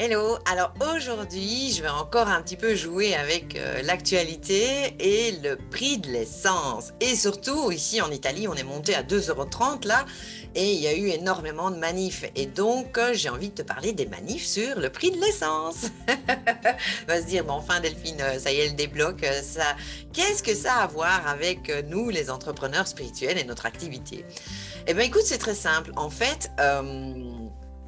Hello, alors aujourd'hui je vais encore un petit peu jouer avec euh, l'actualité et le prix de l'essence. Et surtout ici en Italie on est monté à 2,30€ là et il y a eu énormément de manifs. Et donc euh, j'ai envie de te parler des manifs sur le prix de l'essence. On va se dire, bon enfin Delphine, euh, ça y est, elle débloque. ça. Qu'est-ce que ça a à voir avec nous les entrepreneurs spirituels et notre activité? Eh bien écoute, c'est très simple. En fait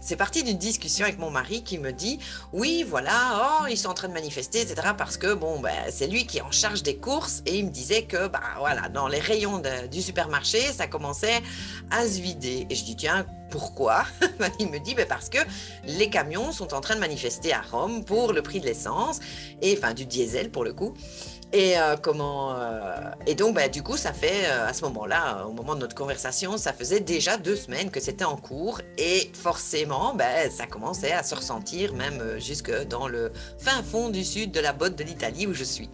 c'est parti d'une discussion avec mon mari qui me dit oui voilà oh ils sont en train de manifester etc parce que bon ben c'est lui qui est en charge des courses et il me disait que bah voilà dans les rayons du supermarché ça commençait à se vider. Et je dis tiens pourquoi ben, Il me dit ben parce que les camions sont en train de manifester à Rome pour le prix de l'essence et enfin du diesel pour le coup et euh, comment euh, et donc bah, du coup ça fait euh, à ce moment-là, au moment de notre conversation, ça faisait déjà deux semaines que c'était en cours et forcément bah, ça commençait à se ressentir même jusque dans le fin fond du sud de la botte de l'Italie où je suis.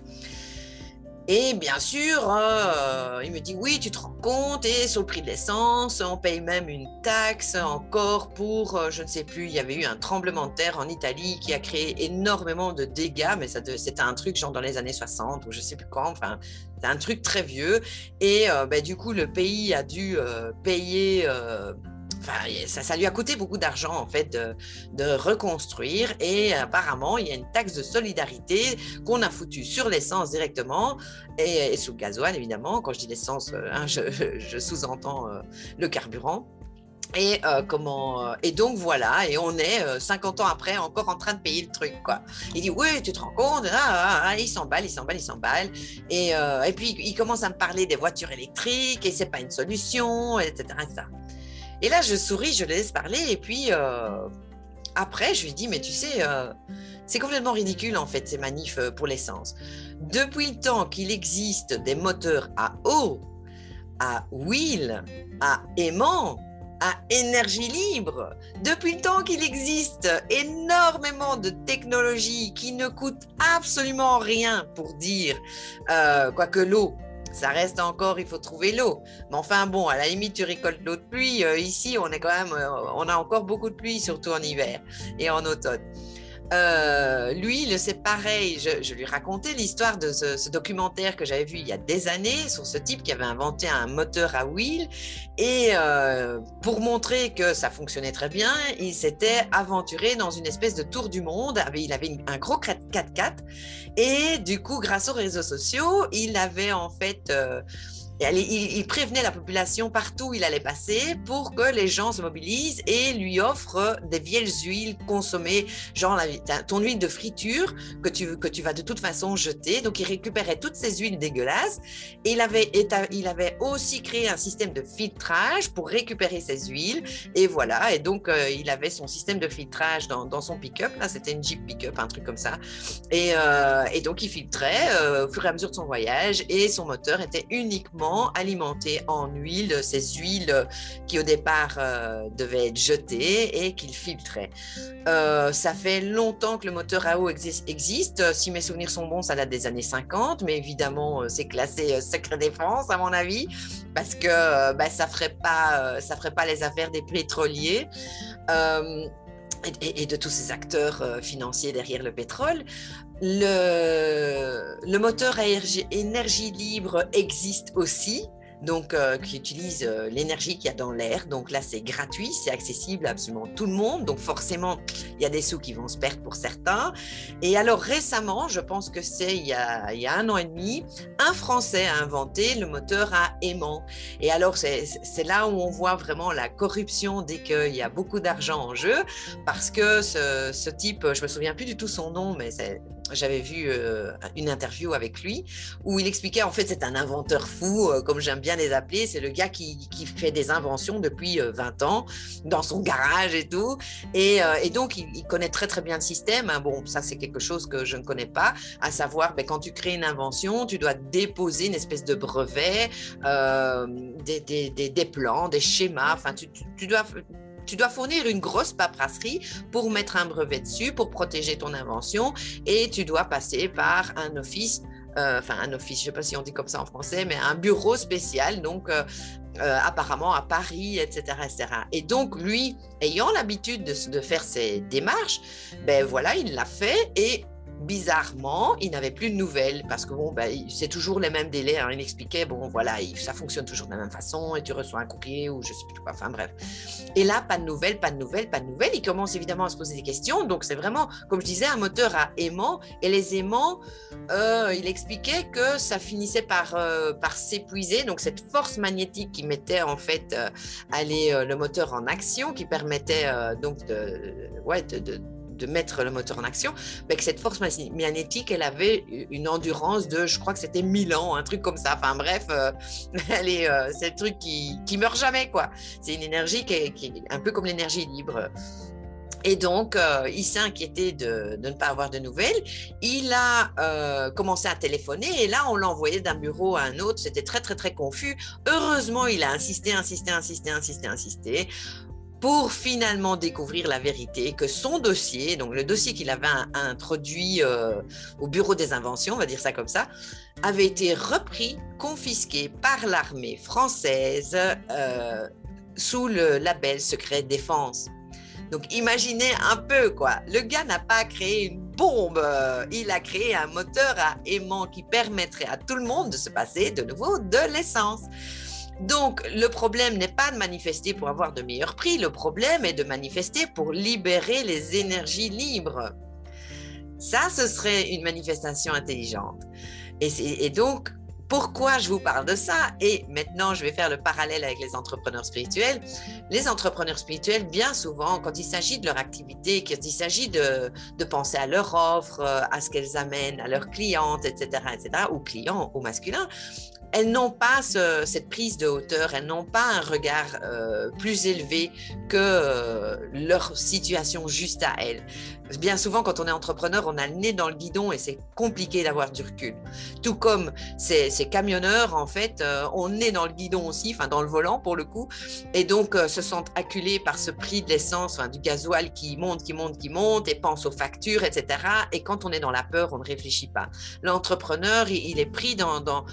Et bien sûr, euh, il me dit oui, tu te rends compte, et sur le prix de l'essence, on paye même une taxe encore pour, euh, je ne sais plus, il y avait eu un tremblement de terre en Italie qui a créé énormément de dégâts, mais c'était un truc genre dans les années 60 ou je ne sais plus quand, enfin, c'est un truc très vieux. Et euh, ben, du coup, le pays a dû payer ça, lui a coûté beaucoup d'argent en fait de, reconstruire et apparemment il y a une taxe de solidarité qu'on a foutue sur l'essence directement et, sur le gasoil évidemment. Quand je dis l'essence, euh, hein, je, sous-entends euh, le carburant. Et euh, comment et donc voilà et on est 50 ans après encore en train de payer le truc quoi. Il dit oui tu te rends compte? Ah, ah, ah, il s'emballe il s'emballe il s'emballe et, et puis il commence à me parler des voitures électriques et c'est pas une solution etc. Et là, je souris, je le laisse parler. Et puis, euh, après, je lui dis, mais tu sais, euh, c'est complètement ridicule, en fait, ces manifs euh, pour l'essence. Depuis le temps qu'il existe des moteurs à eau, à wheel, à aimant, à énergie libre, depuis le temps qu'il existe énormément de technologies qui ne coûtent absolument rien pour dire, quoique l'eau ça reste encore, il faut trouver l'eau. Mais enfin bon, à la limite, tu récoltes l'eau de pluie. Euh, ici, on est quand même, euh, on a encore beaucoup de pluie, surtout en hiver et en automne. Euh, lui, c'est pareil. Je, lui racontais l'histoire de ce, documentaire que j'avais vu il y a des années sur ce type qui avait inventé un moteur à wheel. Et euh, pour montrer que ça fonctionnait très bien, il s'était aventuré dans une espèce de tour du monde. Il avait un gros 4x4. Et du coup, grâce aux réseaux sociaux, il avait en fait... Euh, il, prévenait la population partout où il allait passer pour que les gens se mobilisent et lui offrent des vieilles huiles consommées, genre ton huile de friture que tu, que tu vas de toute façon jeter. Donc, il récupérait toutes ces huiles dégueulasses. Il avait, il avait aussi créé un système de filtrage pour récupérer ces huiles. Et voilà. Et donc, euh, il avait son système de filtrage dans, son pick-up. Là, c'était une Jeep pick-up, un truc comme ça. Et, euh, donc, il filtrait euh, au fur et à mesure de son voyage et son moteur était uniquement alimenté en huile, ces huiles qui au départ euh, devaient être jetées et qu'il filtrait. Euh, ça fait longtemps que le moteur à eau existe. Si mes souvenirs sont bons, ça date des années 50, mais évidemment, euh, c'est classé secret défense à mon avis, parce que bah, ça ferait pas, ferait pas les affaires des pétroliers. Et, de tous ces acteurs financiers derrière le pétrole. Le, le moteur à énergie libre existe aussi, donc euh, qui utilise euh, l'énergie qu'il y a dans l'air. Donc là, c'est gratuit, c'est accessible à absolument tout le monde. Donc forcément, il y a des sous qui vont se perdre pour certains. Et alors récemment, je pense que c'est il, y a, un an et demi, un Français a inventé le moteur à aimant. Et alors c'est là où on voit vraiment la corruption dès qu'il y a beaucoup d'argent en jeu, parce que ce, ce type, je me souviens plus du tout son nom, mais c'est j'avais vu euh, une interview avec lui où il expliquait en fait c'est un inventeur fou euh, comme j'aime bien les appeler. C'est le gars qui, qui, fait des inventions depuis 20 euh, ans dans son garage et tout. Et, et donc il, connaît très très bien le système hein. bon ça c'est quelque chose que je ne connais pas à savoir ben, quand tu crées une invention tu dois déposer une espèce de brevet des, des, des, plans des schémas. Enfin tu, tu dois tu dois fournir une grosse paperasserie pour mettre un brevet dessus, pour protéger ton invention, et tu dois passer par un office, euh, enfin un office, je ne sais pas si on dit comme ça en français, mais un bureau spécial, donc euh, euh, apparemment à Paris, etc., etc. Et donc, lui, ayant l'habitude de, de, faire ces démarches, ben voilà, il l'a fait et bizarrement, il n'avait plus de nouvelles parce que bon, ben, c'est toujours les mêmes délais. Hein. Il expliquait, bon, voilà, ça fonctionne toujours de la même façon et tu reçois un courrier ou je sais plus quoi, enfin bref. Et là, pas de nouvelles, pas de nouvelles, pas de nouvelles. Il commence évidemment à se poser des questions. Donc, c'est vraiment, comme je disais, un moteur à aimant. Et les aimants, euh, il expliquait que ça finissait par, euh, par s'épuiser. Donc, cette force magnétique qui mettait en fait euh, aller le moteur en action, qui permettait donc de, ouais, de mettre le moteur en action, mais que cette force magnétique, elle avait une endurance de, je crois que c'était 1000 ans, un truc comme ça. Enfin bref, euh, elle euh, c'est le truc qui, qui meurt jamais, quoi. C'est une énergie qui est, un peu comme l'énergie libre. Et donc, euh, il s'est inquiété de, de, ne pas avoir de nouvelles. Il a commencé à téléphoner et là, on l'a envoyé d'un bureau à un autre. C'était très, très, très confus. Heureusement, il a insisté, insisté, insisté, insisté, insisté pour finalement découvrir la vérité que son dossier, donc le dossier qu'il avait introduit euh, au bureau des inventions, on va dire ça comme ça, avait été repris, confisqué par l'armée française euh, sous le label secret défense. Donc imaginez un peu quoi, le gars n'a pas créé une bombe, il a créé un moteur à aimant qui permettrait à tout le monde de se passer de nouveau de l'essence. Donc, le problème n'est pas de manifester pour avoir de meilleurs prix, le problème est de manifester pour libérer les énergies libres. Ça, ce serait une manifestation intelligente. Et, donc, pourquoi je vous parle de ça? Et maintenant, je vais faire le parallèle avec les entrepreneurs spirituels. Les entrepreneurs spirituels, bien souvent, quand il s'agit de leur activité, quand il s'agit de, de, penser à leur offre, à ce qu'elles amènent à leurs clientes, etc., etc., ou clients au masculin, elles n'ont pas cette prise de hauteur, elles n'ont pas un regard euh, plus élevé que euh, leur situation juste à elles. Bien souvent, quand on est entrepreneur, on a le nez dans le guidon et c'est compliqué d'avoir du recul. Tout comme ces, camionneurs, en fait, euh, on est dans le guidon aussi, enfin dans le volant pour le coup, et donc se sentent acculés par ce prix de l'essence, du gasoil qui monte, qui monte, qui monte, et pensent aux factures, etc. Et quand on est dans la peur, on ne réfléchit pas. L'entrepreneur, il, est pris dans, dans,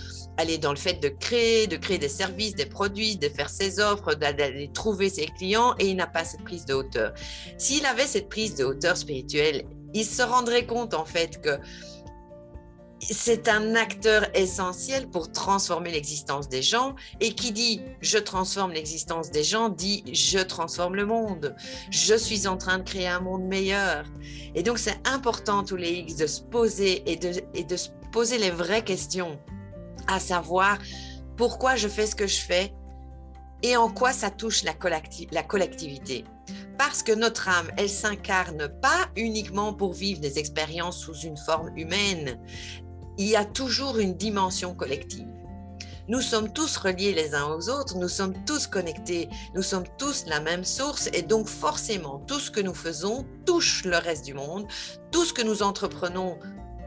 dans le fait de créer, de créer des services, des produits, de faire ses offres, d'aller trouver ses clients et il n'a pas cette prise de hauteur. S'il avait cette prise de hauteur spirituelle, il se rendrait compte en fait que c'est un acteur essentiel pour transformer l'existence des gens. Et qui dit je transforme l'existence des gens dit je transforme le monde. Je suis en train de créer un monde meilleur. Et donc c'est important tous les X de se poser et de, se poser les vraies questions à savoir pourquoi je fais ce que je fais et en quoi ça touche la, collectivité. Parce que notre âme, elle s'incarne pas uniquement pour vivre des expériences sous une forme humaine. Il y a toujours une dimension collective. Nous sommes tous reliés les uns aux autres, nous sommes tous connectés, nous sommes tous la même source et donc forcément tout ce que nous faisons touche le reste du monde, tout ce que nous entreprenons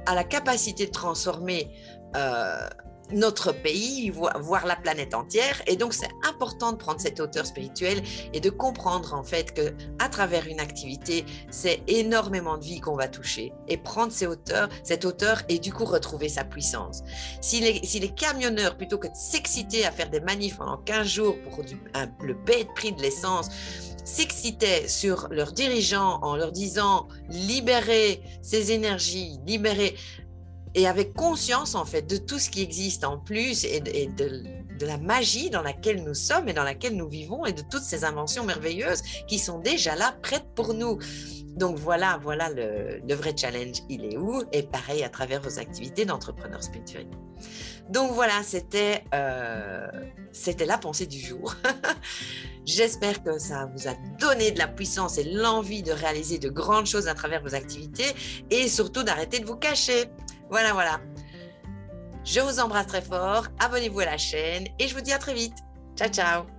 a la capacité de transformer euh, notre pays, voir la planète entière. Et donc, c'est important de prendre cette hauteur spirituelle et de comprendre en fait que à travers une activité, c'est énormément de vie qu'on va toucher et prendre ces hauteurs, cette hauteur et du coup retrouver sa puissance. Si les, camionneurs, plutôt que de s'exciter à faire des manifs pendant 15 jours pour le bête prix de l'essence, s'excitaient sur leurs dirigeants en leur disant libérer ces énergies, libérer et avec conscience en fait de tout ce qui existe en plus et, de, la magie dans laquelle nous sommes et dans laquelle nous vivons et de toutes ces inventions merveilleuses qui sont déjà là prêtes pour nous. Donc voilà, voilà le, vrai challenge, il est où? Et pareil à travers vos activités d'entrepreneur spirituel. Donc voilà, c'était euh, c'était la pensée du jour. J'espère que ça vous a donné de la puissance et l'envie de réaliser de grandes choses à travers vos activités et surtout d'arrêter de vous cacher. Voilà, voilà. Je vous embrasse très fort, abonnez-vous à la chaîne et je vous dis à très vite. Ciao, ciao